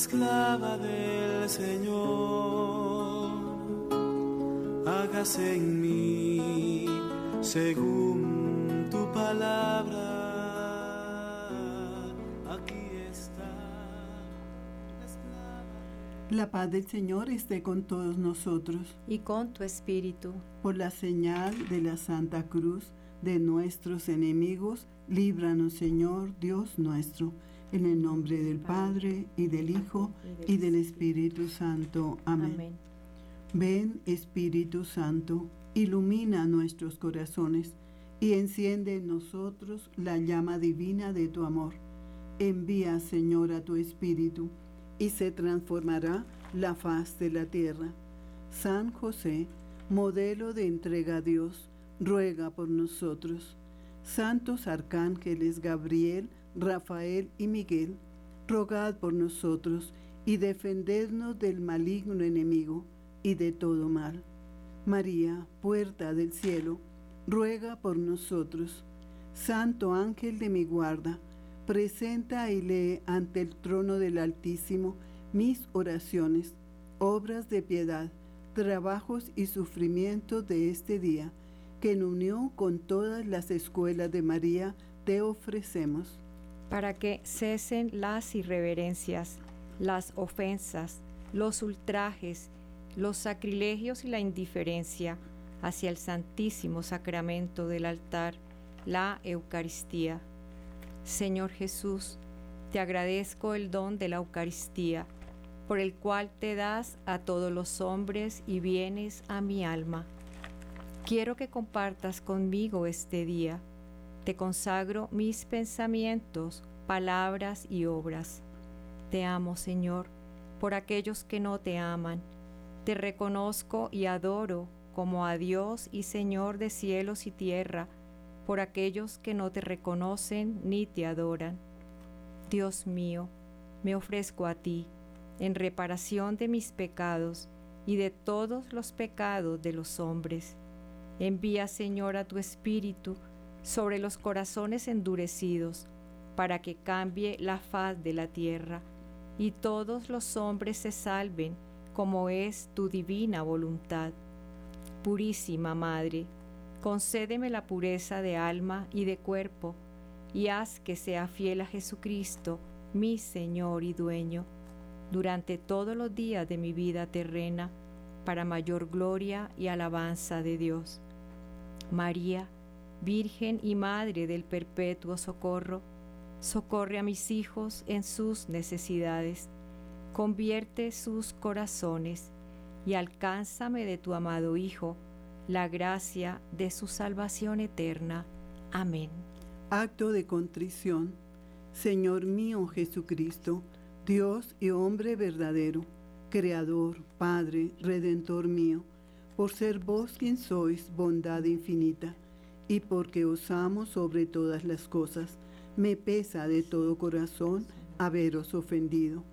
la esclava del Señor. Hágase en mí según tu palabra. Aquí está. la esclava. La paz del Señor esté con todos nosotros. y con tu espíritu. Por la señal de la Santa Cruz de nuestros enemigos, líbranos, Señor Dios nuestro. En el nombre del Padre, y del Hijo, y del Espíritu Santo. Amén. Amén. Ven, Espíritu Santo, ilumina nuestros corazones y enciende en nosotros la llama divina de tu amor. Envía, Señor, a tu Espíritu y se transformará la faz de la tierra. San José, modelo de entrega a Dios, ruega por nosotros. Santos arcángeles Gabriel, Rafael y Miguel, rogad por nosotros y defendednos del maligno enemigo y de todo mal. María, puerta del cielo, ruega por nosotros. Santo ángel de mi guarda, presenta y lee ante el trono del Altísimo mis oraciones, obras de piedad, trabajos y sufrimientos de este día, que en unión con todas las escuelas de María te ofrecemos. Para que cesen las irreverencias, las ofensas, los ultrajes, los sacrilegios y la indiferencia hacia el Santísimo Sacramento del altar, la Eucaristía. Señor Jesús, te agradezco el don de la Eucaristía, por el cual te das a todos los hombres y vienes a mi alma. Quiero que compartas conmigo este día. Te consagro mis pensamientos, palabras y obras. Te amo, Señor, por aquellos que no te aman. Te reconozco y adoro como a Dios y Señor de cielos y tierra, por aquellos que no te reconocen ni te adoran. Dios mío, me ofrezco a ti en reparación de mis pecados y de todos los pecados de los hombres. Envía, Señor, a tu Espíritu sobre los corazones endurecidos, para que cambie la faz de la tierra y todos los hombres se salven, como es tu divina voluntad. Purísima Madre, concédeme la pureza de alma y de cuerpo, y haz que sea fiel a Jesucristo, mi Señor y dueño, durante todos los días de mi vida terrena, para mayor gloria y alabanza de Dios. María, Virgen y Madre del Perpetuo Socorro, socorre a mis hijos en sus necesidades, convierte sus corazones y alcánzame de tu amado Hijo la gracia de su salvación eterna. Amén. Acto de contrición. Señor mío Jesucristo, Dios y hombre verdadero, Creador, Padre, Redentor mío, por ser vos quien sois bondad infinita, y porque os amo sobre todas las cosas, me pesa de todo corazón haberos ofendido.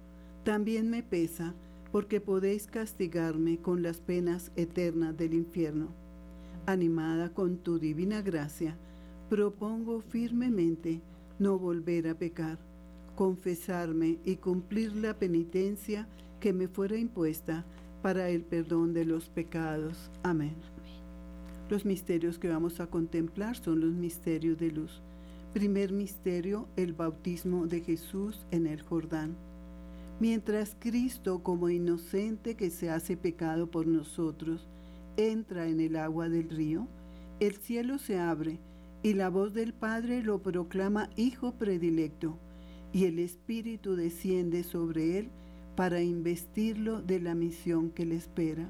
También me pesa porque podéis castigarme con las penas eternas del infierno. Animada con tu divina gracia, propongo firmemente no volver a pecar, confesarme y cumplir la penitencia que me fuera impuesta para el perdón de los pecados. Amén. Los misterios que vamos a contemplar son los misterios de luz. Primer misterio, el bautismo de Jesús en el Jordán. Mientras Cristo, como inocente que se hace pecado por nosotros, entra en el agua del río, el cielo se abre y la voz del Padre lo proclama Hijo predilecto, y el Espíritu desciende sobre él para investirlo de la misión que le espera.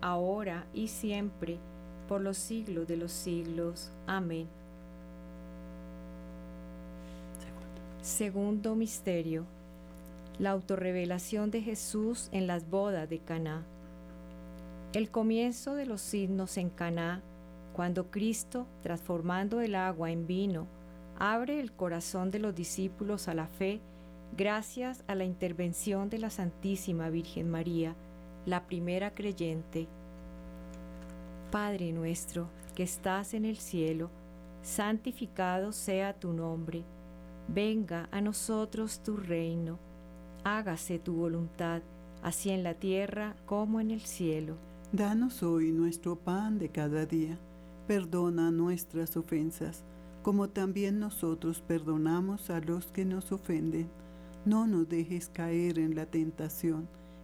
ahora y siempre, por los siglos de los siglos. Amén. Segundo misterio. La autorrevelación de Jesús en las bodas de Caná. El comienzo de los signos en Caná, cuando Cristo, transformando el agua en vino, abre el corazón de los discípulos a la fe gracias a la intervención de la Santísima Virgen María, la primera creyente. Padre nuestro, que estás en el cielo, santificado sea tu nombre, venga a nosotros tu reino, hágase tu voluntad, así en la tierra como en el cielo. Danos hoy nuestro pan de cada día, perdona nuestras ofensas, como también nosotros perdonamos a los que nos ofenden. No nos dejes caer en la tentación,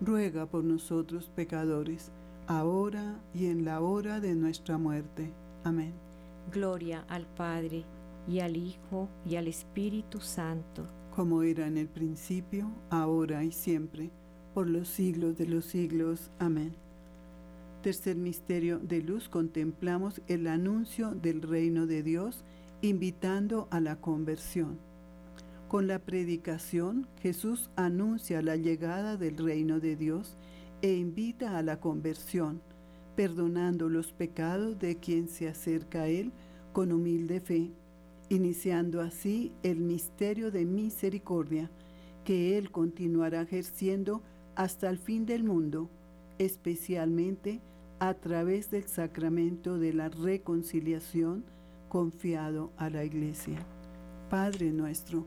ruega por nosotros pecadores, ahora y en la hora de nuestra muerte. Amén. Gloria al Padre, y al Hijo, y al Espíritu Santo. Como era en el principio, ahora y siempre, por los siglos de los siglos. Amén. Tercer misterio de luz, contemplamos el anuncio del reino de Dios, invitando a la conversión. Con la predicación, Jesús anuncia la llegada del reino de Dios e invita a la conversión, perdonando los pecados de quien se acerca a Él con humilde fe, iniciando así el misterio de misericordia que Él continuará ejerciendo hasta el fin del mundo, especialmente a través del sacramento de la reconciliación confiado a la Iglesia. Padre nuestro,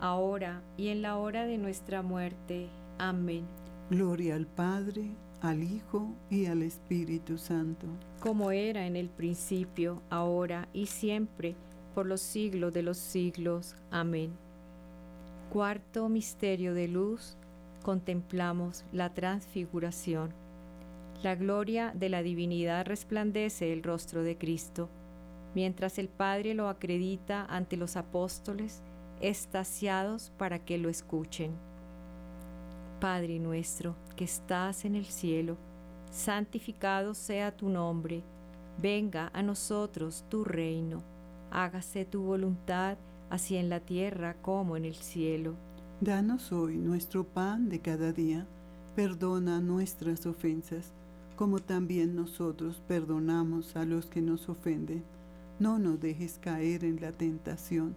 ahora y en la hora de nuestra muerte. Amén. Gloria al Padre, al Hijo y al Espíritu Santo. Como era en el principio, ahora y siempre, por los siglos de los siglos. Amén. Cuarto misterio de luz, contemplamos la transfiguración. La gloria de la divinidad resplandece el rostro de Cristo, mientras el Padre lo acredita ante los apóstoles, estasiados para que lo escuchen. Padre nuestro, que estás en el cielo, santificado sea tu nombre, venga a nosotros tu reino, hágase tu voluntad, así en la tierra como en el cielo. Danos hoy nuestro pan de cada día, perdona nuestras ofensas, como también nosotros perdonamos a los que nos ofenden. No nos dejes caer en la tentación,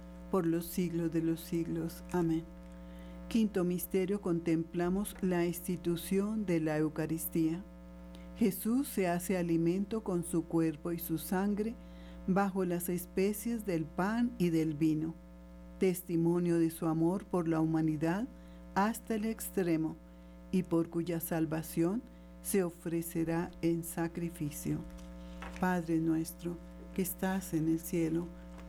por los siglos de los siglos. Amén. Quinto misterio contemplamos la institución de la Eucaristía. Jesús se hace alimento con su cuerpo y su sangre bajo las especies del pan y del vino, testimonio de su amor por la humanidad hasta el extremo y por cuya salvación se ofrecerá en sacrificio. Padre nuestro, que estás en el cielo,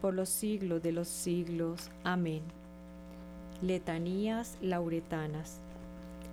por los siglos de los siglos. Amén. Letanías lauretanas.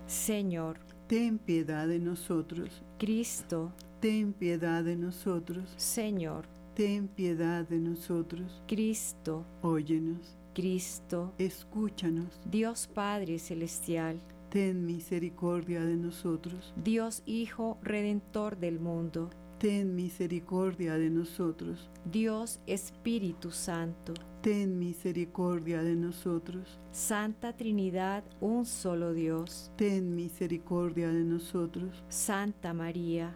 Señor, Ten piedad de nosotros, Cristo, ten piedad de nosotros, Señor, ten piedad de nosotros. Cristo, Óyenos, Cristo, escúchanos, Dios Padre Celestial, ten misericordia de nosotros, Dios Hijo Redentor del mundo, ten misericordia de nosotros, Dios Espíritu Santo, ten misericordia de nosotros, Santa Trinidad, un solo Dios, ten misericordia de nosotros, Santa María,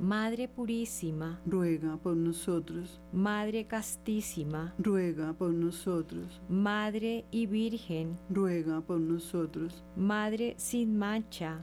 Madre Purísima, ruega por nosotros, Madre Castísima, ruega por nosotros, Madre y Virgen, ruega por nosotros, Madre sin mancha,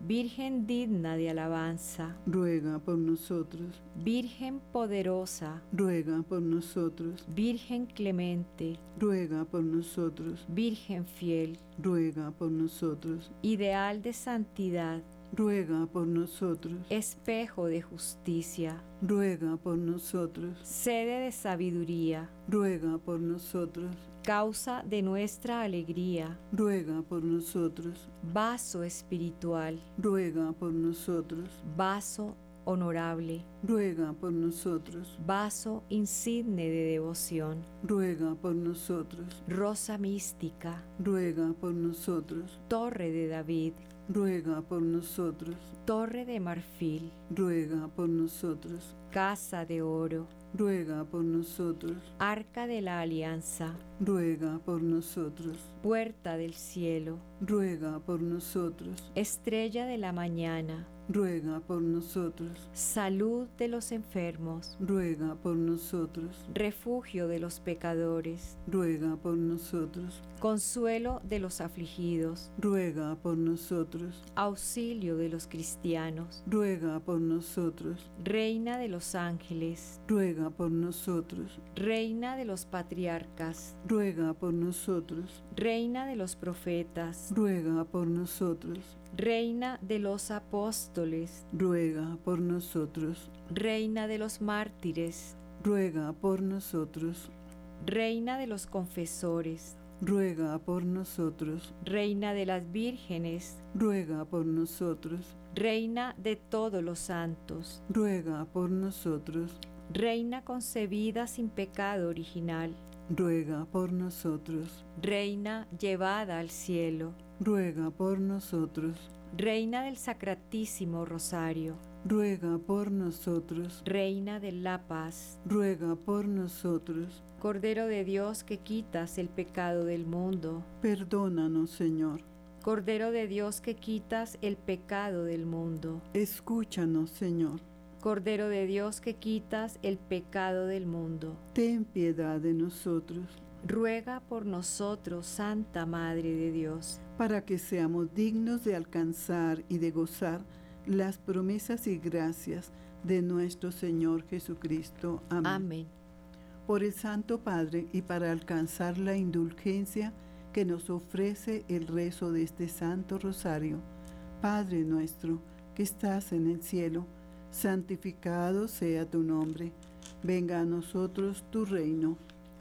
Virgen digna de alabanza, ruega por nosotros, Virgen poderosa, ruega por nosotros, Virgen clemente, ruega por nosotros, Virgen fiel, ruega por nosotros, ideal de santidad, ruega por nosotros, espejo de justicia, ruega por nosotros, sede de sabiduría, ruega por nosotros, causa de nuestra alegría, ruega por nosotros, vaso espiritual, ruega por nosotros, vaso honorable, ruega por nosotros, vaso insigne de devoción, ruega por nosotros, rosa mística, ruega por nosotros, torre de David, ruega por nosotros, torre de marfil, ruega por nosotros, casa de oro, ruega por nosotros, arca de la alianza, ruega por nosotros, puerta del cielo, ruega por nosotros, estrella de la mañana, ruega por nosotros, salud de los enfermos, ruega por nosotros, refugio de los pecadores, ruega por nosotros, consuelo de los afligidos, ruega por nosotros, auxilio de los cristianos, ruega por nosotros, reina de los ángeles, ruega por nosotros, reina de los patriarcas, ruega por nosotros, reina de los profetas, ruega por nosotros, reina de los apóstoles, ruega por nosotros, reina de los mártires, ruega por nosotros, reina de los confesores, ruega por nosotros, reina de las vírgenes, ruega por nosotros, reina de todos los santos, ruega por nosotros, reina concebida sin pecado original, ruega por nosotros, reina llevada al cielo, ruega por nosotros, reina del sacratísimo rosario, ruega por nosotros, reina de la paz, ruega por nosotros, Cordero de Dios que quitas el pecado del mundo, perdónanos Señor, Cordero de Dios que quitas el pecado del mundo, escúchanos Señor, Cordero de Dios que quitas el pecado del mundo. ten piedad de nosotros, Ruega por nosotros, Santa Madre de Dios. para que seamos dignos de alcanzar y de gozar las promesas y gracias de nuestro Señor Jesucristo. Amén. Amén. Por el Santo Padre y para alcanzar la indulgencia que nos ofrece el rezo de este Santo Rosario, Padre nuestro que estás en el cielo, santificado sea tu nombre, venga a nosotros tu reino,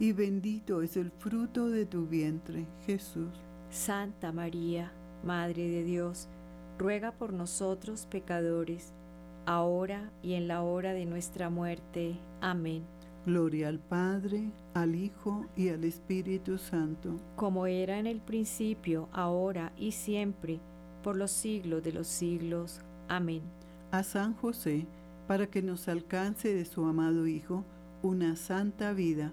y bendito es el fruto de tu vientre, Jesús. Santa María, Madre de Dios, ruega por nosotros pecadores, ahora y en la hora de nuestra muerte. Amén. Gloria al Padre, al Hijo y al Espíritu Santo, Como era en el principio, ahora y siempre, por los siglos de los siglos. Amén. a San José, para que nos alcance de su amado Hijo una santa vida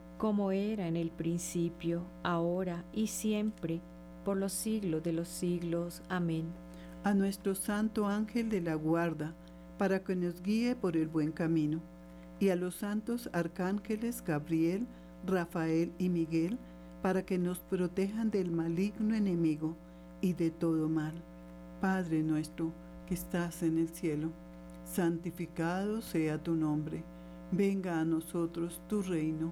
Como era en el principio, ahora y siempre, por los siglos de los siglos. Amén. a nuestro Santo Ángel de la Guarda, para que nos guíe por el buen camino, y a los santos arcángeles Gabriel, Rafael y Miguel, para que nos protejan del maligno enemigo y de todo mal. Padre nuestro, que estás en el cielo, santificado sea tu nombre. Venga a nosotros tu reino,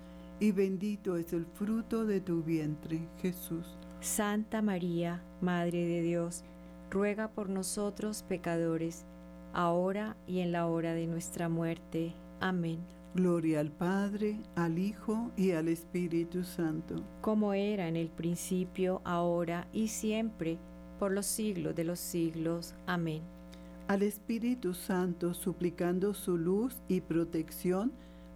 y bendito es el fruto de tu vientre, Jesús. Santa María, Madre de Dios, ruega por nosotros pecadores, ahora y en la hora de nuestra muerte. Amén. Gloria al Padre, al Hijo y al Espíritu Santo. Como era en el principio, ahora y siempre, por los siglos de los siglos. Amén. Al Espíritu Santo suplicando su luz y protección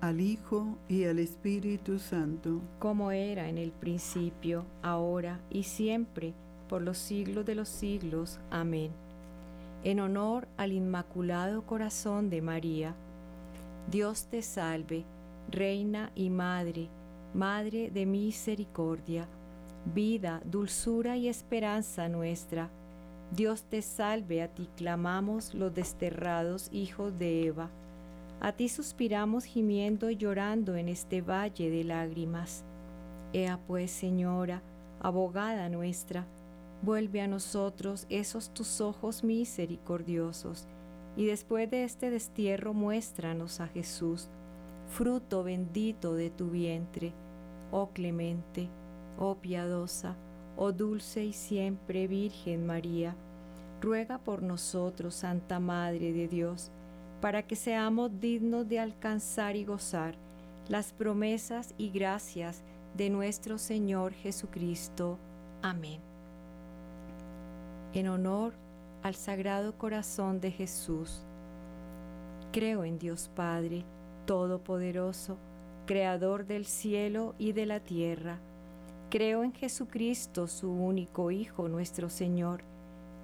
al Hijo y al Espíritu Santo. Como era en el principio, ahora y siempre, por los siglos de los siglos. Amén. En honor al Inmaculado Corazón de María, Dios te salve, Reina y Madre, Madre de misericordia, vida, dulzura y esperanza nuestra. Dios te salve, a ti clamamos los desterrados hijos de Eva. A ti suspiramos gimiendo y llorando en este valle de lágrimas. Ea pues, Señora, abogada nuestra, vuelve a nosotros esos tus ojos misericordiosos, y después de este destierro muéstranos a Jesús, fruto bendito de tu vientre, oh clemente, oh piadosa, oh dulce y siempre Virgen María, ruega por nosotros, Santa Madre de Dios, para que seamos dignos de alcanzar y gozar las promesas y gracias de nuestro Señor Jesucristo. Amén. En honor al Sagrado Corazón de Jesús, creo en Dios Padre, Todopoderoso, Creador del cielo y de la tierra. Creo en Jesucristo, su único Hijo, nuestro Señor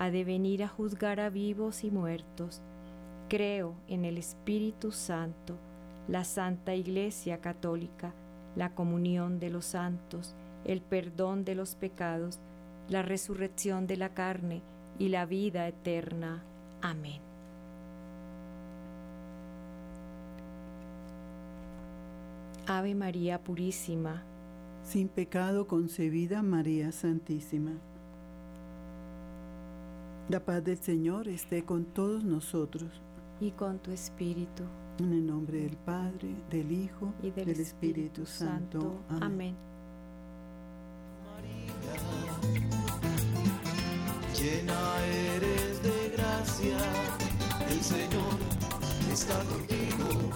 ha de venir a juzgar a vivos y muertos. Creo en el Espíritu Santo, la Santa Iglesia Católica, la comunión de los santos, el perdón de los pecados, la resurrección de la carne y la vida eterna. Amén. Ave María Purísima, sin pecado concebida María Santísima. La paz del Señor esté con todos nosotros. Y con tu espíritu. En el nombre del Padre, del Hijo y del, Espíritu, Santo. Amén. María, llena eres de gracia, el Señor está contigo.